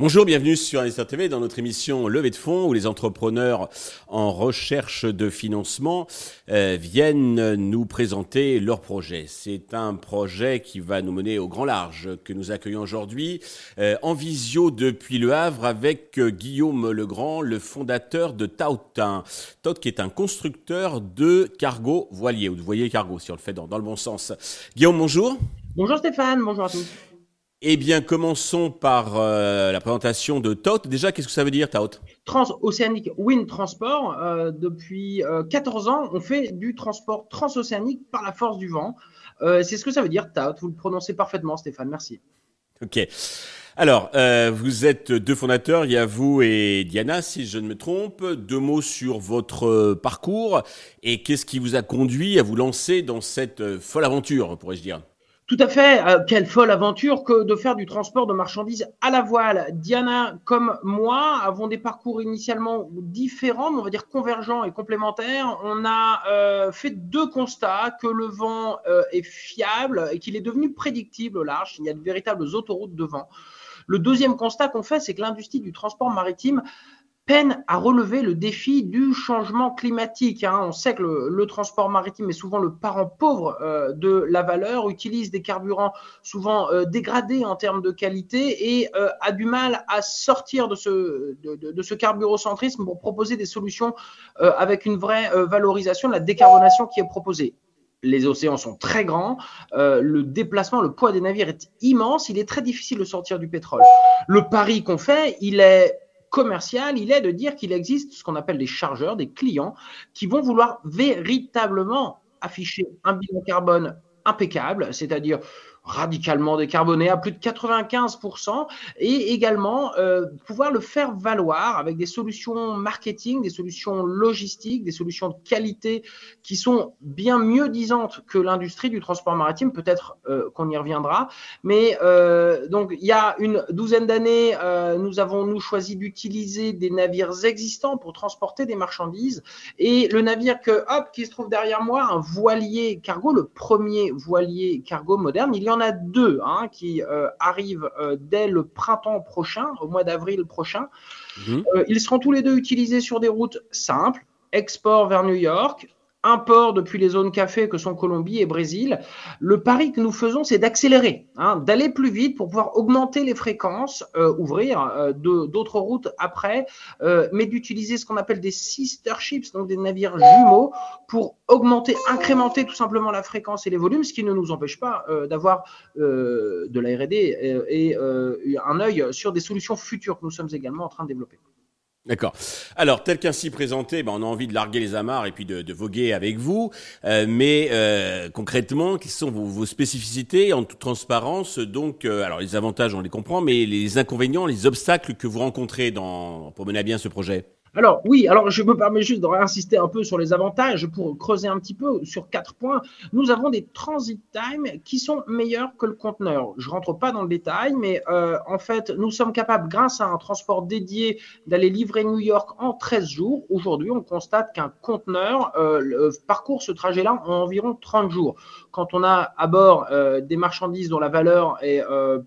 Bonjour, bienvenue sur Investor TV dans notre émission Levée de fonds où les entrepreneurs en recherche de financement euh, viennent nous présenter leur projet. C'est un projet qui va nous mener au grand large que nous accueillons aujourd'hui euh, en visio depuis Le Havre avec euh, Guillaume Legrand, le fondateur de Tautin. Taut qui est un constructeur de cargo voilier ou de voilier cargo si on le fait dans, dans le bon sens. Guillaume, bonjour. Bonjour Stéphane, bonjour à tous. Eh bien, commençons par euh, la présentation de TOT. Déjà, qu'est-ce que ça veut dire, TOT Transocéanique Wind Transport. Euh, depuis 14 euh, ans, on fait du transport transocéanique par la force du vent. C'est ce que ça veut dire, TOT. Vous le prononcez parfaitement, Stéphane. Merci. Ok. Alors, vous êtes deux fondateurs, il y a vous et Diana, si je ne me trompe. Deux mots sur votre parcours et qu'est-ce qui vous a conduit à vous lancer dans cette folle aventure, pourrais-je dire? Tout à fait. Euh, quelle folle aventure que de faire du transport de marchandises à la voile. Diana, comme moi, avons des parcours initialement différents, mais on va dire convergents et complémentaires. On a euh, fait deux constats que le vent euh, est fiable et qu'il est devenu prédictible au large. Il y a de véritables autoroutes de vent. Le deuxième constat qu'on fait, c'est que l'industrie du transport maritime peine à relever le défi du changement climatique. Hein. On sait que le, transport maritime est souvent le parent pauvre euh, de la valeur, utilise des carburants souvent euh, dégradés en termes de qualité et euh, a du mal à sortir de ce, de, de, ce carburocentrisme pour proposer des solutions avec une vraie valorisation de la décarbonation qui est proposée les océans sont très grands, le déplacement, le poids des navires est immense, il est très difficile de sortir du pétrole. Le pari qu'on fait, il est commercial, il est de dire qu'il existe ce qu'on appelle des chargeurs, des clients, qui vont vouloir véritablement afficher un bilan carbone impeccable, c'est-à-dire radicalement décarboné à plus de 95% et également euh, pouvoir le faire valoir avec des solutions marketing, des solutions logistiques, des solutions de qualité qui sont bien mieux disantes que l'industrie du transport maritime. Peut-être euh, qu'on y reviendra. Mais euh, donc il y a une douzaine d'années, nous avons nous choisi d'utiliser des navires existants pour transporter des marchandises et le navire que hop qui se trouve derrière moi, un voilier cargo, le premier voilier cargo moderne, il y en a deux hein, qui euh, arrivent euh, dès le printemps prochain, au mois d'avril prochain. Mhm. Euh, ils seront tous les deux utilisés sur des routes simples, export vers New York, import depuis les zones café que sont Colombie et Brésil. Le pari que nous faisons, c'est d'accélérer, hein, d'aller plus vite pour pouvoir augmenter les fréquences, euh, ouvrir euh, d'autres routes après, euh, mais d'utiliser ce qu'on appelle des sister ships, donc des navires jumeaux, pour augmenter, incrémenter tout simplement la fréquence et les volumes, ce qui ne nous empêche pas d'avoir de la R&D et un œil sur des solutions futures que nous sommes également en train de développer. D'accord. Alors, tel qu'ainsi présenté, ben, on a envie de larguer les amarres et puis de, voguer avec vous. Euh, mais euh, concrètement, quelles sont vos, vos, spécificités en toute transparence? Donc, euh, alors les avantages, on les comprend, mais les inconvénients, les obstacles que vous rencontrez dans, pour mener à bien ce projet? Alors oui, alors je me permets juste de réinsister un peu sur les avantages pour creuser un petit peu sur quatre points. Nous avons des transit time qui sont meilleurs que le conteneur. Je rentre pas dans le détail, mais euh, en fait, nous sommes capables, grâce à un transport dédié, d'aller livrer New York en 13 jours. Aujourd'hui, on constate qu'un conteneur euh, parcourt ce trajet-là en environ 30 jours. Quand on a à bord euh, des marchandises dont la valeur est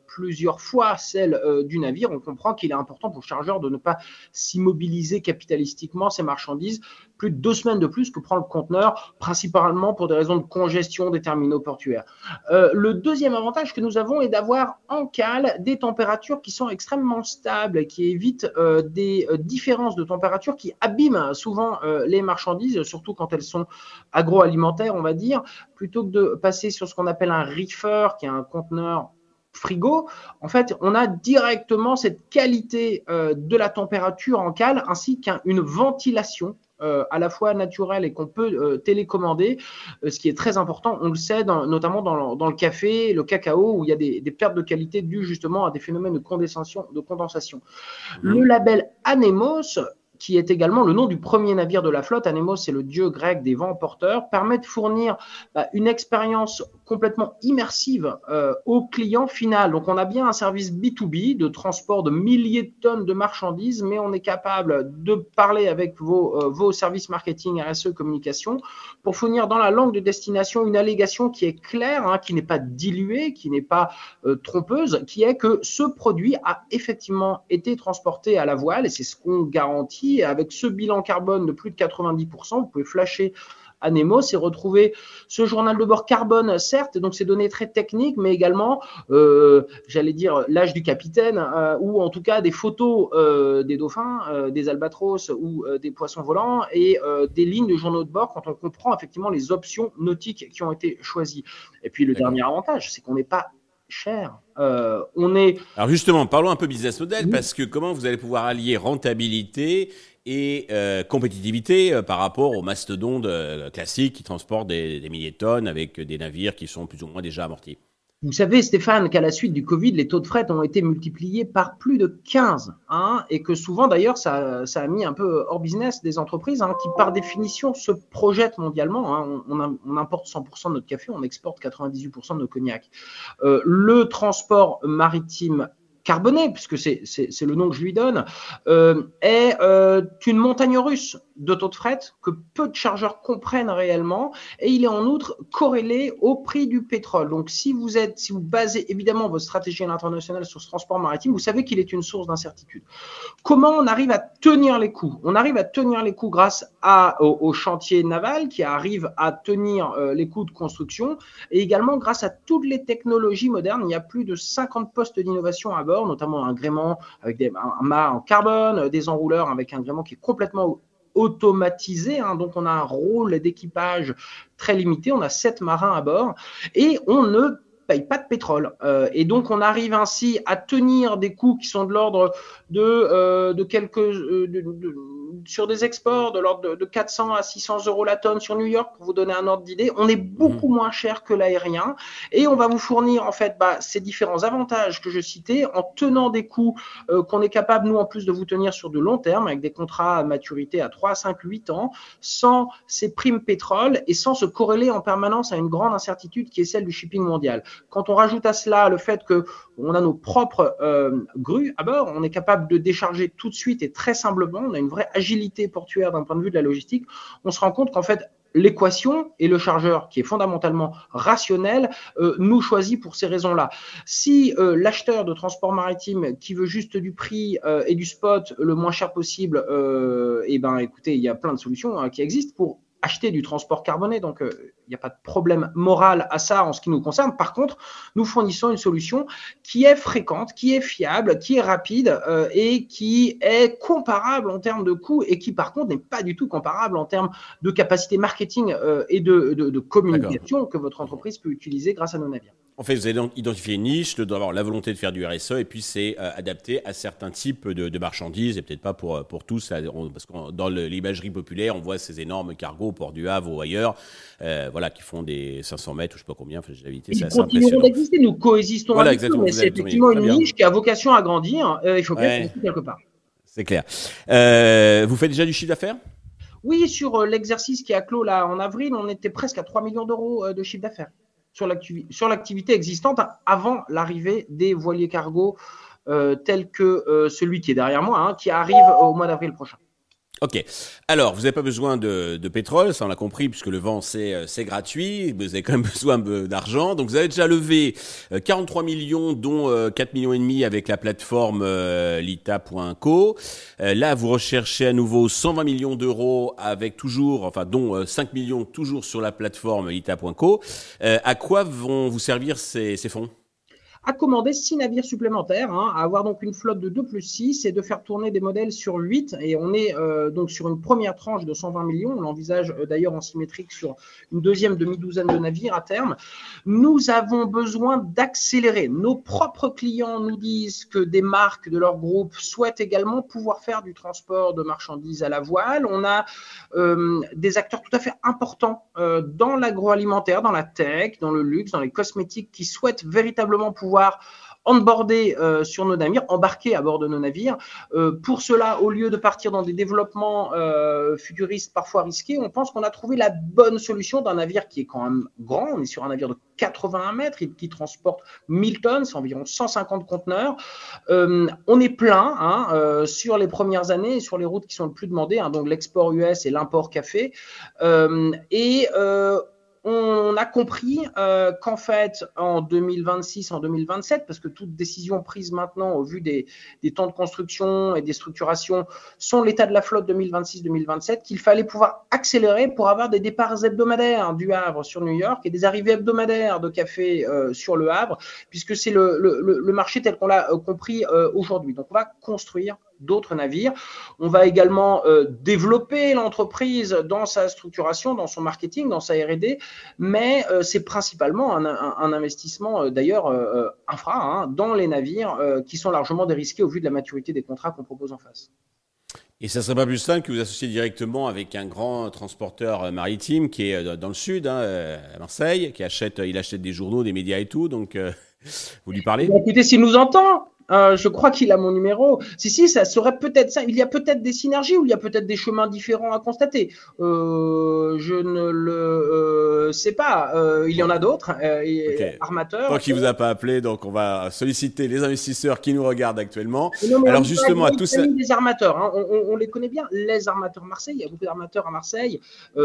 plusieurs fois celle du navire, on comprend qu'il est important pour le chargeur de ne pas s'immobiliser capitalistiquement ces marchandises plus de deux semaines de plus que prend le conteneur, principalement pour des raisons de congestion des terminaux portuaires. Euh, le deuxième avantage que nous avons est d'avoir en cale des températures qui sont extrêmement stables, qui évitent euh, des euh, différences de température qui abîment souvent les marchandises, surtout quand elles sont agroalimentaires, on va dire, plutôt que de passer sur ce qu'on appelle un reefer, qui est un conteneur frigo, en fait, on a directement cette qualité de la température en cale ainsi qu'une ventilation euh, à la fois naturel et qu'on peut euh, télécommander, euh, ce qui est très important. On le sait, notamment dans le, café, le cacao, où il y a des, pertes de qualité dues justement à des phénomènes de condensation. De condensation. Mmh. Le label Anemos qui est également le nom du premier navire de la flotte. Anemos, c'est le dieu grec des vents porteurs, permet de fournir bah, une expérience complètement immersive euh, au client final. Donc on a bien un service B2B de transport de milliers de tonnes de marchandises, mais on est capable de parler avec vos, euh, services marketing, RSE, communication, pour fournir dans la langue de destination une allégation qui est claire, hein, qui n'est pas diluée, qui n'est pas euh, trompeuse, qui est que ce produit a effectivement été transporté à la voile, et c'est ce qu'on garantit. Avec ce bilan carbone de plus de 90%, vous pouvez flasher à Nemo, c'est retrouver ce journal de bord carbone, certes, donc ces données très techniques, mais également, euh, j'allais dire, l'âge du capitaine, euh, ou en tout cas des photos euh, des dauphins, des albatros ou des poissons volants, et des lignes de journaux de bord quand on comprend effectivement les options nautiques qui ont été choisies. Et puis le dernier avantage, c'est qu'on n'est pas cher. Euh, on est. Alors justement, parlons un peu business model oui. parce que comment vous allez pouvoir allier rentabilité et euh, compétitivité euh, par rapport aux mastodontes classiques qui transportent des, des, milliers de tonnes avec des navires qui sont plus ou moins déjà amortis? Vous savez, Stéphane, qu'à la suite du Covid, les taux de fret ont été multipliés par plus de 15, hein, et que souvent, d'ailleurs, ça, ça, a mis un peu hors business des entreprises hein, qui, par définition, se projettent mondialement. Hein. On, on, on, importe 100% de notre café, on exporte 98% de nos cognac. Euh, le transport maritime carboné, puisque c'est le nom que je lui donne, euh, est euh, une montagne russe de taux de fret que peu de chargeurs comprennent réellement et il est en outre corrélé au prix du pétrole. Donc si vous êtes, si vous basez évidemment votre stratégie à l'international sur ce transport maritime, vous savez qu'il est une source d'incertitude. Comment on arrive à tenir les coûts? On arrive à tenir les coûts grâce à, au, chantier naval qui arrive à tenir euh, les coûts de construction et également grâce à toutes les technologies modernes. Il y a plus de 50 postes d'innovation à bord, notamment un gréement avec des, un mât en carbone, des enrouleurs avec un gréement qui est complètement automatisé, hein, donc on a un rôle d'équipage très limité, on a sept marins à bord et on ne paye pas de pétrole. Euh, et donc, on arrive ainsi à tenir des coûts qui sont de l'ordre de, euh, quelques, euh, sur des exports de l'ordre de, de, 400 à 600 euros la tonne sur New York, pour vous donner un ordre d'idée. On est beaucoup mmh. moins cher que l'aérien et on va vous fournir en fait bah, ces différents avantages que je citais en tenant des coûts euh, qu'on est capable, nous, en plus de vous tenir sur de long terme avec des contrats à maturité à 3, 5, 8 ans, sans ces primes pétrole et sans se corréler en permanence à une grande incertitude qui est celle du shipping mondial. Quand on rajoute à cela le fait que on a nos propres euh, grues à bord, on est capable de décharger tout de suite et très simplement, on a une vraie agilité portuaire d'un point de vue de la logistique, on se rend compte qu'en fait, l'équation et le chargeur, qui est fondamentalement rationnel, euh, nous choisit pour ces raisons-là. Si euh, l'acheteur de transport maritime qui veut juste du prix euh, et du spot le moins cher possible, eh ben, écoutez, il y a plein de solutions hein, qui existent pour acheter du transport carboné. Donc, n'y a pas de problème moral à ça en ce qui nous concerne. Par contre, nous fournissons une solution qui est fréquente, qui est fiable, qui est rapide euh, et qui est comparable en termes de coûts et qui, par contre, n'est pas du tout comparable en termes de capacité marketing euh, et de, de, de communication que votre entreprise peut utiliser grâce à nos navires. En fait, vous avez identifié une niche, d'avoir la volonté de faire du RSE, et puis c'est euh, adapté à certains types de, de marchandises, et peut-être pas pour, pour tous, parce que dans l'imagerie populaire, on voit ces énormes cargos au port du Havre ou ailleurs, euh, voilà, qui font des 500 mètres ou je sais pas combien, enfin, j'ai l'habitude, c'est assez impressionnant. d'exister, nous coexistons voilà, avec eux, mais c'est effectivement une niche qui a vocation à grandir, euh, il faut bien ouais. quelque part. C'est clair. Euh, vous faites déjà du chiffre d'affaires? Oui, sur l'exercice qui a clos là en avril, on était presque à 3 millions d'euros de chiffre d'affaires sur l'activité existante avant l'arrivée des voiliers cargo euh, tels que euh, celui qui est derrière moi, hein, qui arrive au mois d'avril prochain. Ok. Alors, vous n'avez pas besoin de, de, pétrole, ça on l'a compris, puisque le vent c'est euh, gratuit. Vous avez quand même besoin d'argent. Donc, vous avez déjà levé 43 millions, dont 4 millions et demi avec la plateforme lita.co. là, vous recherchez à nouveau 120 millions d'euros avec toujours, enfin, dont 5 millions toujours sur la plateforme lita.co. à quoi vont vous servir ces, ces fonds? À commander six navires supplémentaires, hein, à avoir donc une flotte de 2 plus 6 et de faire tourner des modèles sur 8. Et on est euh, donc sur une première tranche de 120 millions. On l'envisage euh, d'ailleurs en symétrique sur une deuxième demi-douzaine de navires à terme. Nous avons besoin d'accélérer. Nos propres clients nous disent que des marques de leur groupe souhaitent également pouvoir faire du transport de marchandises à la voile. On a euh, des acteurs tout à fait importants euh, dans l'agroalimentaire, dans la tech, dans le luxe, dans les cosmétiques qui souhaitent véritablement pouvoir onboardés euh, sur nos navires, embarqués à bord de nos navires. Euh, pour cela, au lieu de partir dans des développements euh, futuristes parfois risqués, on pense qu'on a trouvé la bonne solution d'un navire qui est quand même grand. On est sur un navire de 81 mètres qui transporte 1000 tonnes, c'est environ 150 conteneurs. on est plein hein, sur les premières années, sur les routes qui sont le plus demandées, hein, donc l'export US et l'import café. et on a compris euh, qu'en fait, en 2026, en 2027, parce que toute décision prise maintenant au vu des, temps de construction et des structurations sont l'état de la flotte 2026-2027, qu'il fallait pouvoir accélérer pour avoir des départs hebdomadaires du Havre sur New York et des arrivées hebdomadaires de café euh, sur le Havre, puisque c'est le, marché tel qu'on l'a euh, compris aujourd'hui. Donc, on va construire d'autres navires. On va également euh, développer l'entreprise dans sa structuration, dans son marketing, dans sa R&D, mais euh, c'est principalement un, investissement euh, d'ailleurs infra hein, dans les navires qui sont largement dérisqués au vu de la maturité des contrats qu'on propose en face. Et ça serait pas plus simple que vous associez directement avec un grand transporteur maritime qui est dans le sud, hein, à Marseille, qui achète, il achète des journaux, des médias et tout. Donc, vous lui parlez? Écoutez, s'il nous entend, euh, je crois qu'il a mon numéro. Si, si, ça serait peut-être ça. Il y a peut-être des synergies ou il y a peut-être des chemins différents à constater. Euh, je ne le euh, sais pas. il y en a d'autres. Okay. Armateurs. Tant qu'il vous a pas appelé, donc on va solliciter les investisseurs qui nous regardent actuellement. Alors justement, à tous ça. Des armateurs, hein. on, les connaît bien. Les armateurs Marseille. Il y a beaucoup d'armateurs à Marseille.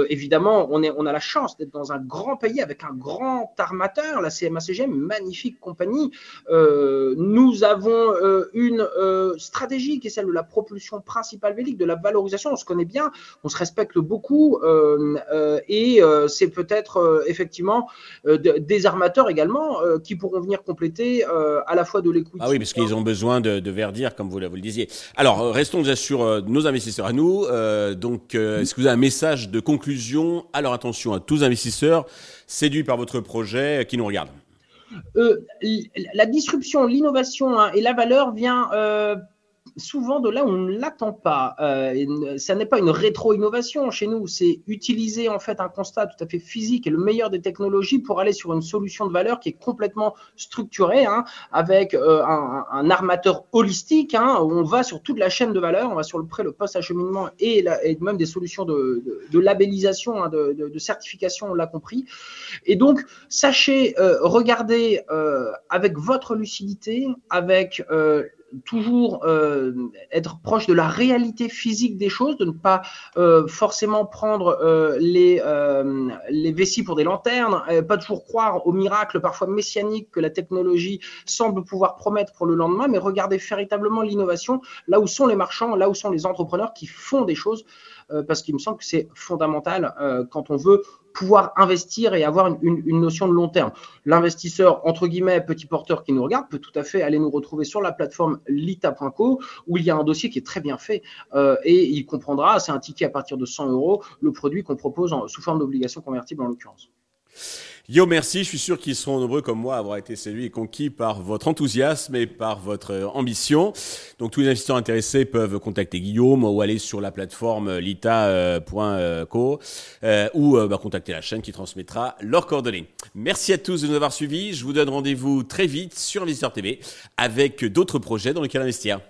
évidemment, on, est, on a la chance d'être dans un grand pays avec un grand armateur, la CMA-CGM, magnifique compagnie. nous avons euh, une euh, stratégie qui est celle de la propulsion principale vélique, de la valorisation. On se connaît bien, on se respecte beaucoup euh, et c'est peut-être effectivement des armateurs également qui pourront venir compléter à la fois de l'écoute. Ah oui, parce qu'ils ont besoin de, verdir, comme vous, vous, le disiez. Alors, restons déjà sur nos investisseurs à nous. donc, est-ce que vous avez un message de conclusion? À leur attention à tous investisseurs séduits par votre projet qui nous regardent la disruption, l'innovation hein, et la valeur vient euh, souvent de là où on ne l'attend pas. Euh, ça n'est pas une rétro-innovation chez nous, c'est utiliser en fait un constat tout à fait physique et le meilleur des technologies pour aller sur une solution de valeur qui est complètement structurée, hein, avec euh, un, armateur holistique, hein, où on va sur toute la chaîne de valeur, on va sur le prêt, le post-acheminement et, même des solutions de, labellisation, hein, de, certification, on l'a compris. Et donc, sachez, euh, regardez avec votre lucidité, avec toujours euh, être proche de la réalité physique des choses, de ne pas euh, forcément prendre euh, les, les vessies pour des lanternes, pas toujours croire au miracle parfois messianique que la technologie semble pouvoir promettre pour le lendemain, mais regarder véritablement l'innovation là où sont les marchands, là où sont les entrepreneurs qui font des choses, parce qu'il me semble que c'est fondamental quand on veut pouvoir investir et avoir une, notion de long terme. L'investisseur, entre guillemets, petit porteur qui nous regarde, peut tout à fait aller nous retrouver sur la plateforme lita.co où il y a un dossier qui est très bien fait euh, et il comprendra, c'est un ticket à partir de 100 euros, le produit qu'on propose sous forme d'obligation convertible en l'occurrence. Yo, merci. Je suis sûr qu'ils seront nombreux comme moi à avoir été séduits et conquis par votre enthousiasme et par votre ambition. Donc, tous les investisseurs intéressés peuvent contacter Guillaume ou aller sur la plateforme lita.co euh, ou euh, bah, contacter la chaîne qui transmettra leurs coordonnées. Merci à tous de nous avoir suivis. Je vous donne rendez-vous très vite sur Investisseur TV avec d'autres projets dans lesquels investir.